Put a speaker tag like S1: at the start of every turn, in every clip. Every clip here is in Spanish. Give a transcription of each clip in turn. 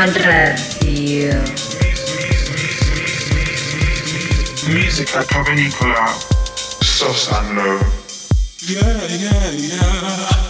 S1: Ibiza Global Radio.
S2: Music at Provenicola, soft and low.
S3: Yeah, yeah, yeah.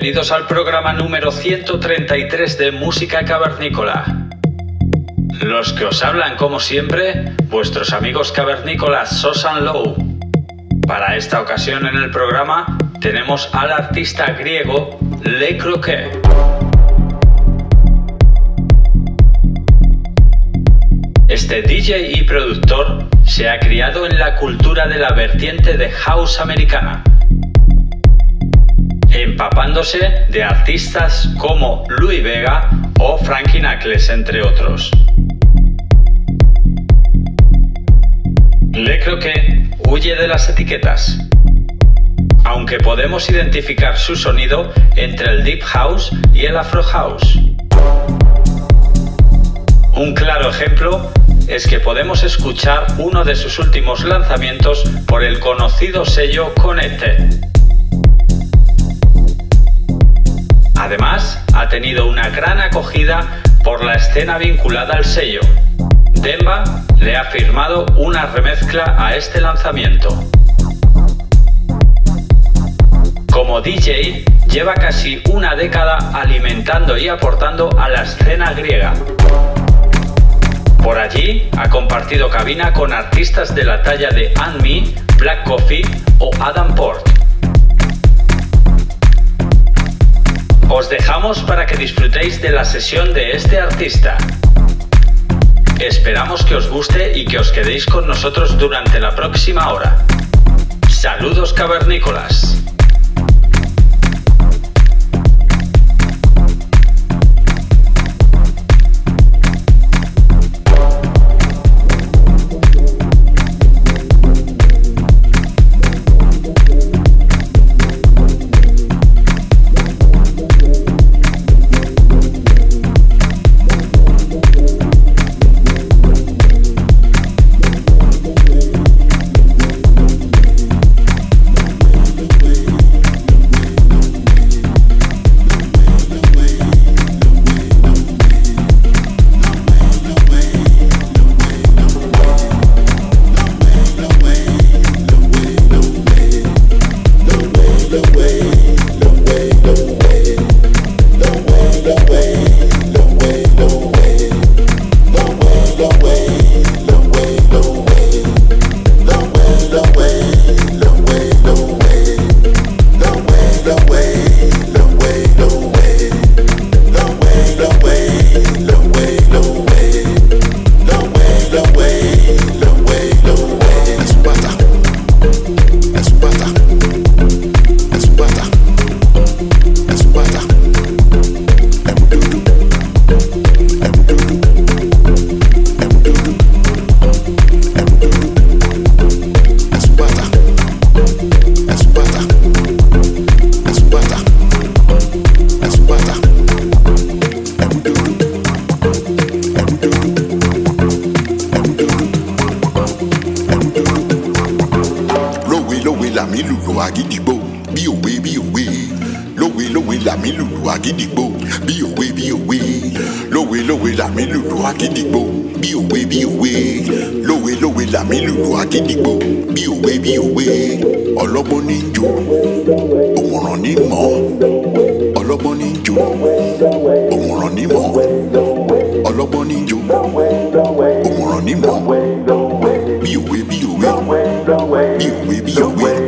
S4: Bienvenidos al programa número 133 de Música Cavernícola. Los que os hablan, como siempre, vuestros amigos cavernícolas Sosan Low. Para esta ocasión en el programa tenemos al artista griego Le Croquet. Este DJ y productor se ha criado en la cultura de la vertiente de house americana empapándose de artistas como Louis Vega o Frankie Knuckles, entre otros. Le que huye de las etiquetas, aunque podemos identificar su sonido entre el Deep House y el Afro House. Un claro ejemplo es que podemos escuchar uno de sus últimos lanzamientos por el conocido sello Connected. Además, ha tenido una gran acogida por la escena vinculada al sello. Demba le ha firmado una remezcla a este lanzamiento. Como DJ, lleva casi una década alimentando y aportando a la escena griega. Por allí ha compartido cabina con artistas de la talla de Anne Black Coffee o Adam Port. Os dejamos para que disfrutéis de la sesión de este artista. Esperamos que os guste y que os quedéis con nosotros durante la próxima hora. Saludos cavernícolas.
S5: way we blow.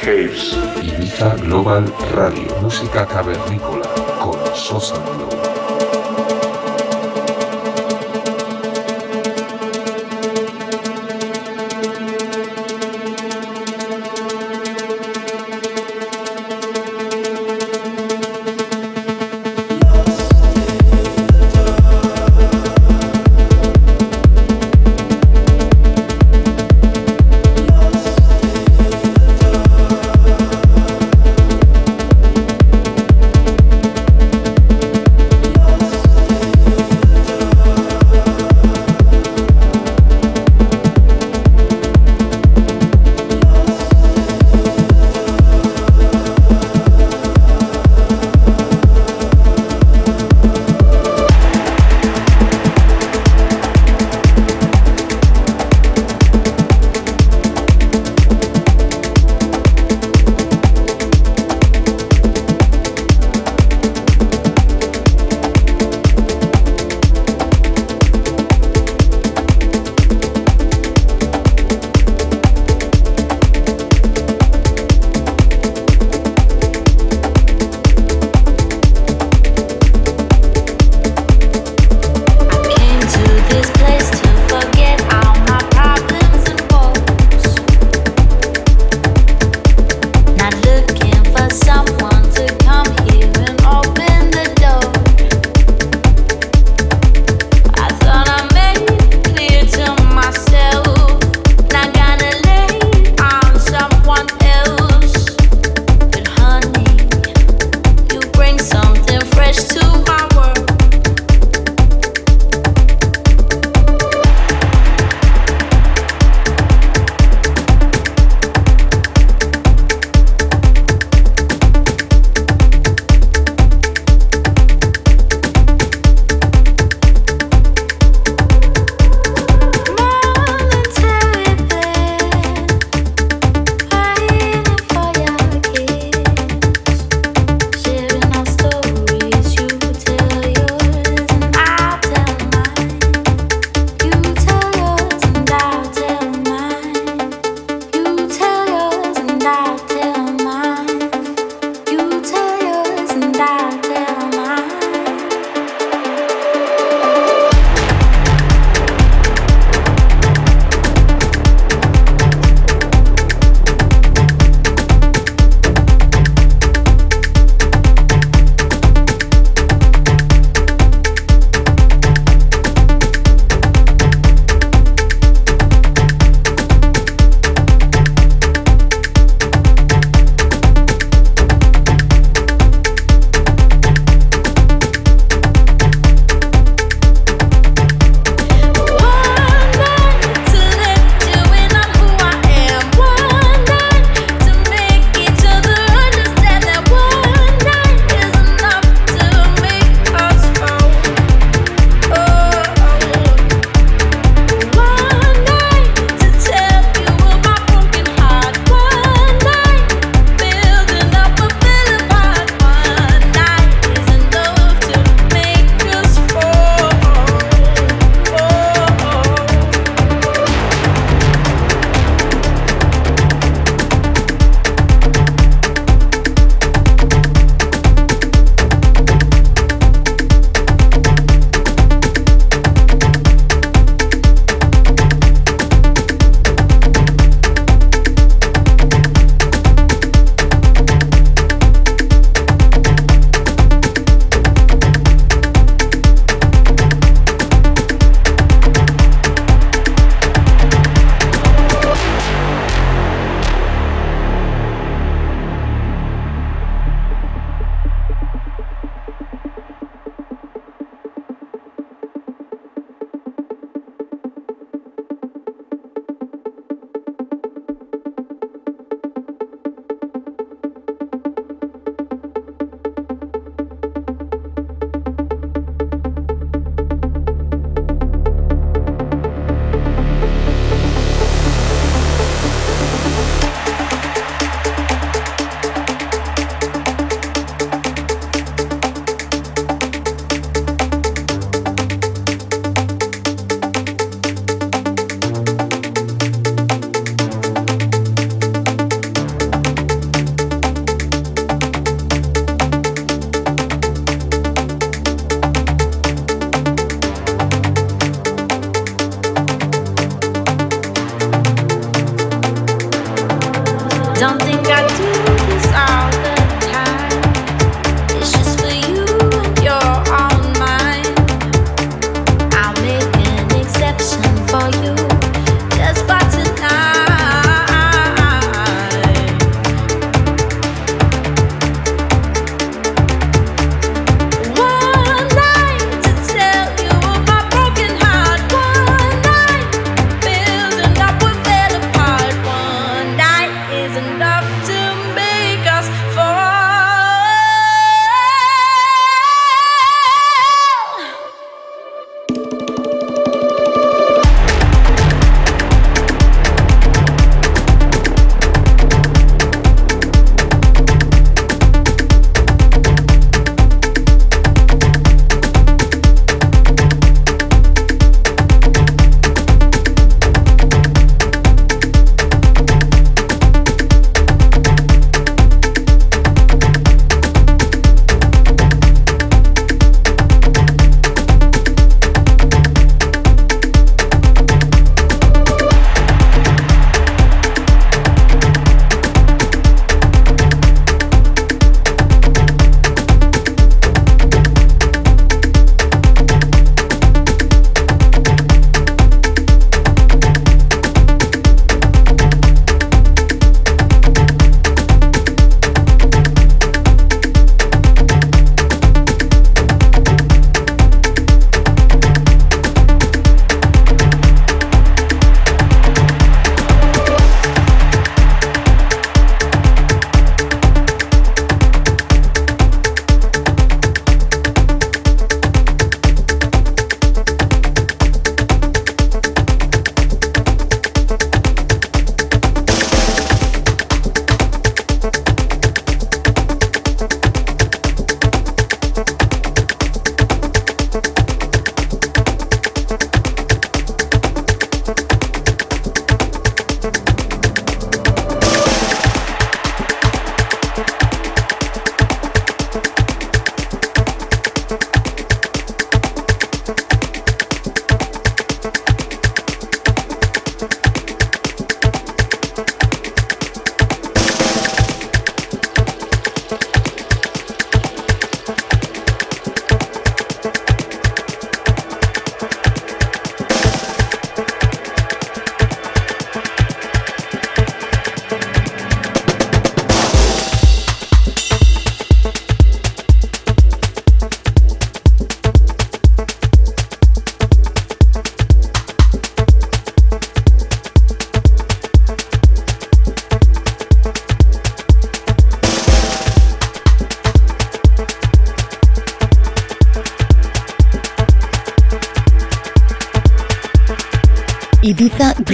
S5: Caves.
S6: Ibiza Global Radio, música cavernícola con Sosa Glow.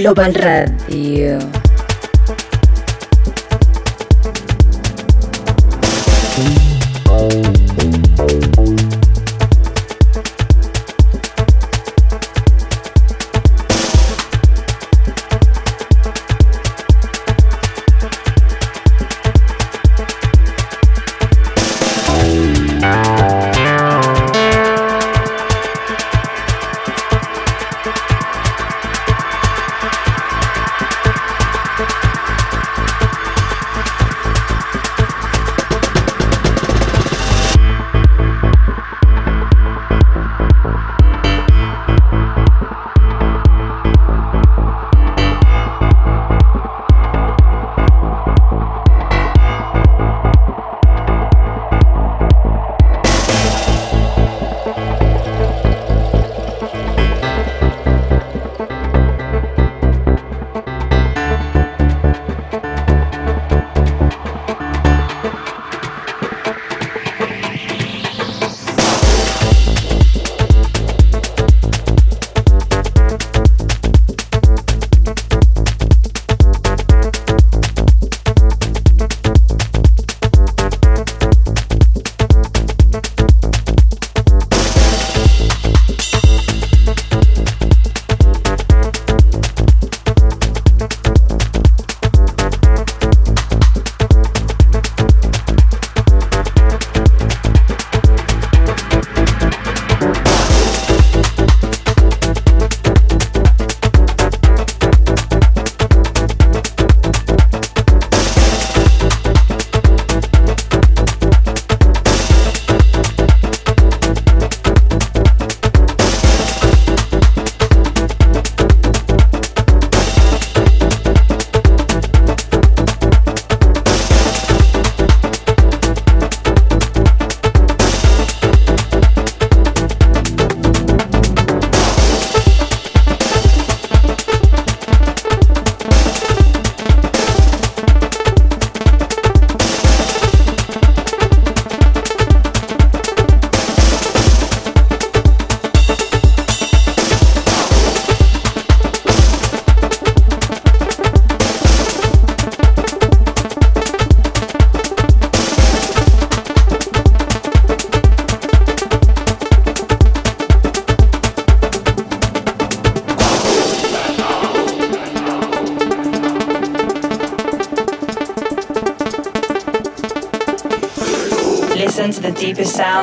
S1: Global Radio.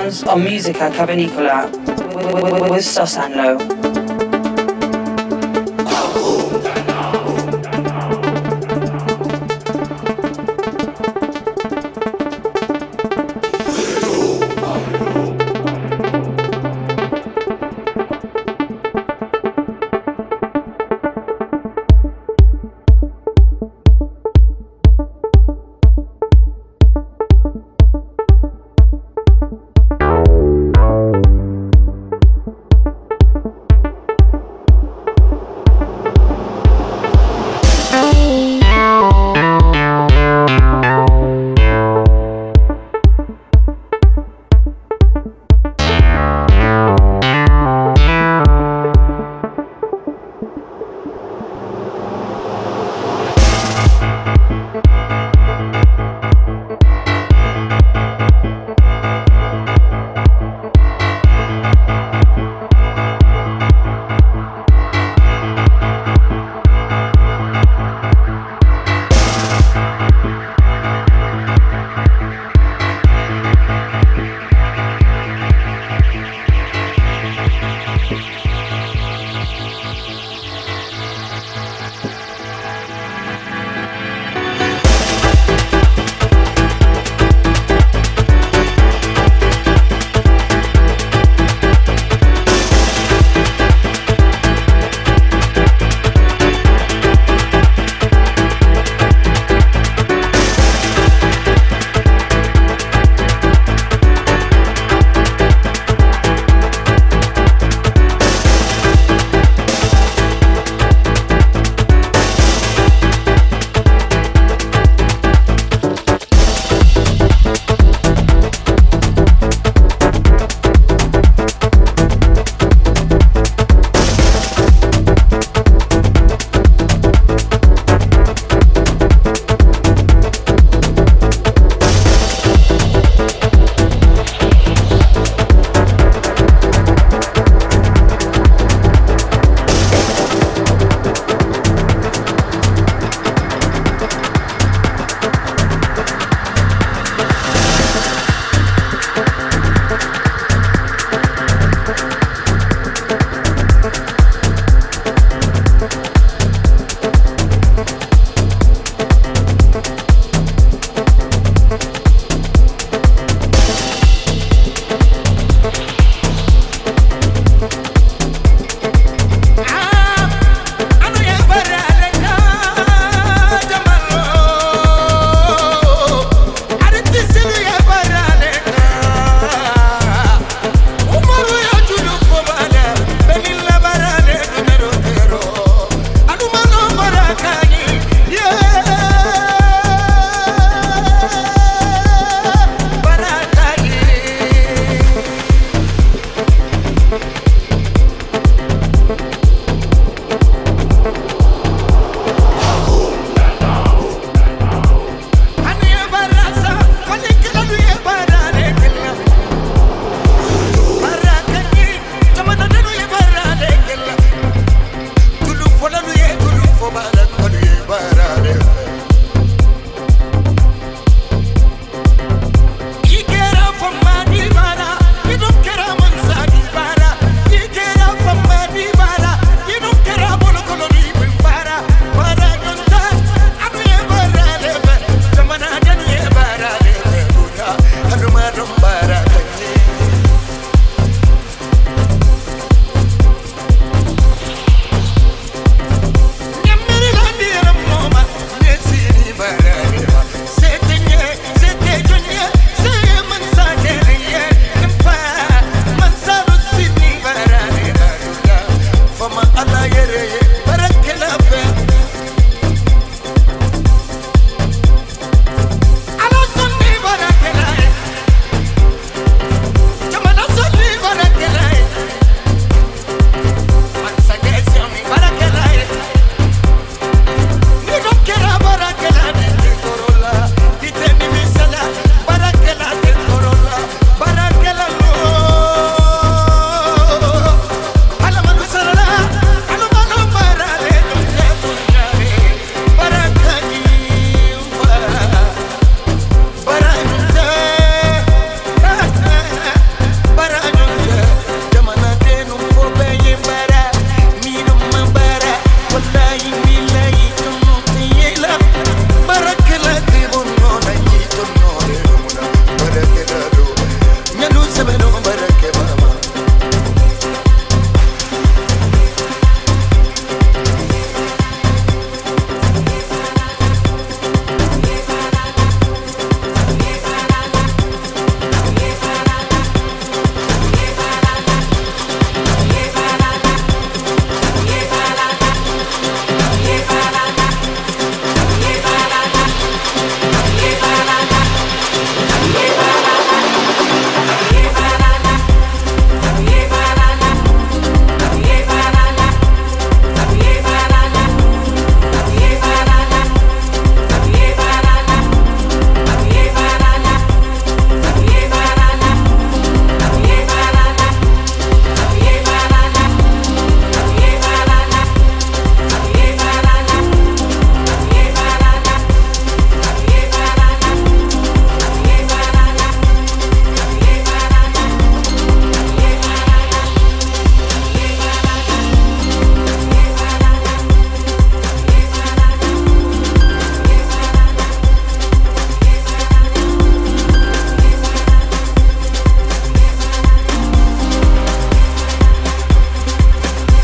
S7: Sounds on Musica Cavernicola with Sosanlo.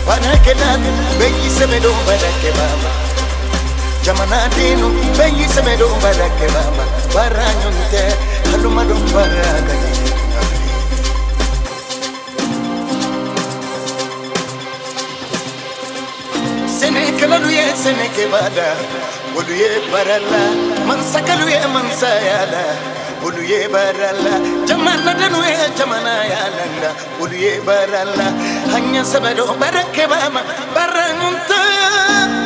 S8: wanakeladi beyisemedo balake mama. Jamanadinu beyisemedo balake mama. Baranyonte halumado baragani senekelaluye senekebada oluye barala mansakaluye mansayala oluye barala jamanadanu ye jamanayalanda oluye barala Añan severo para que vamos,
S2: para renunciar.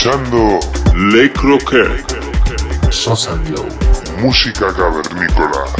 S2: escuchando Le Croquet.
S6: Sosa
S2: Música cavernícola.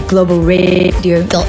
S1: Ibiza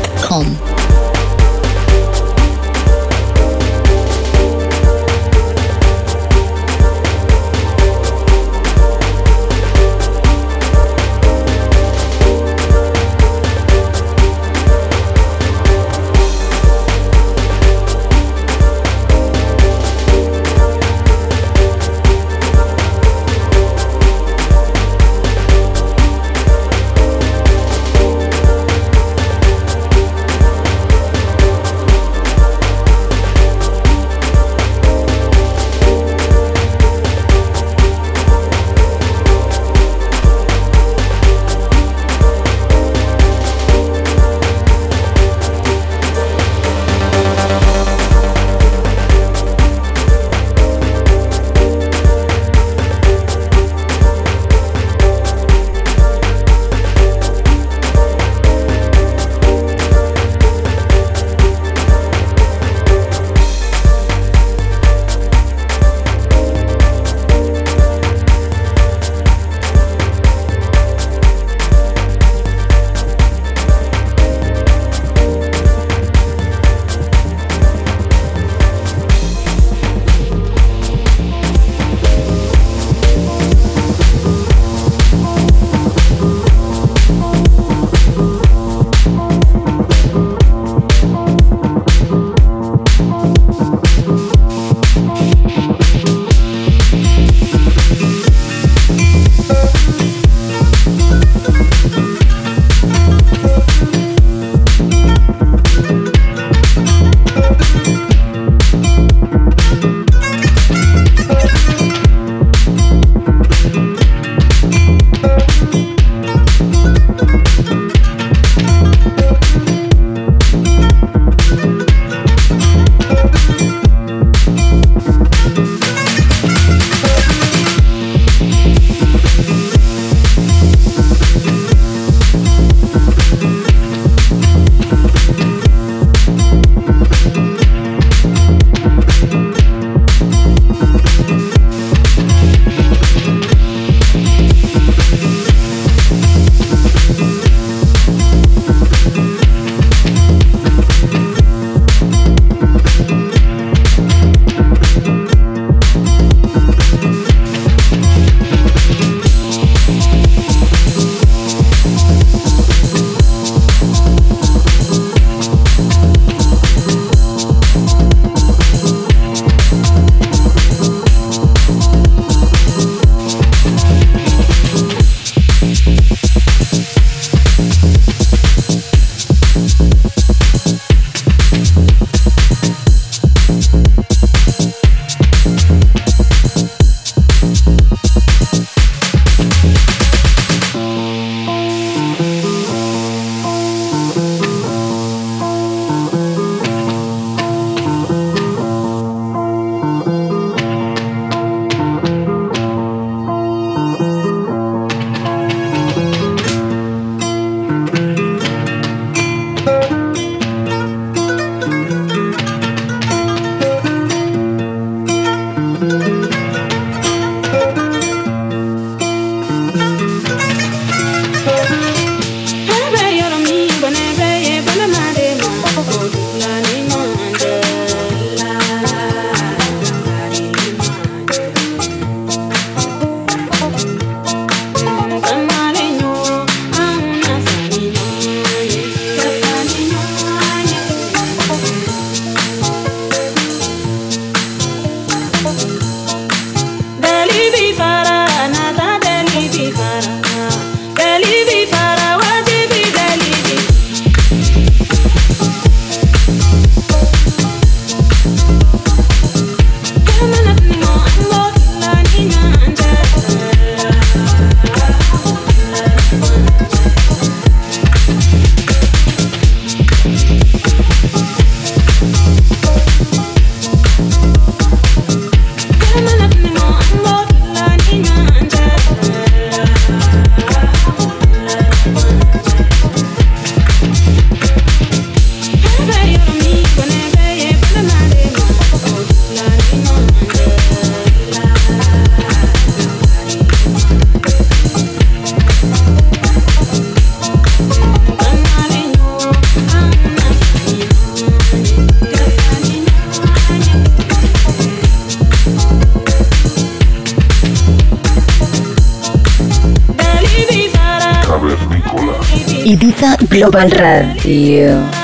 S1: Global Radio.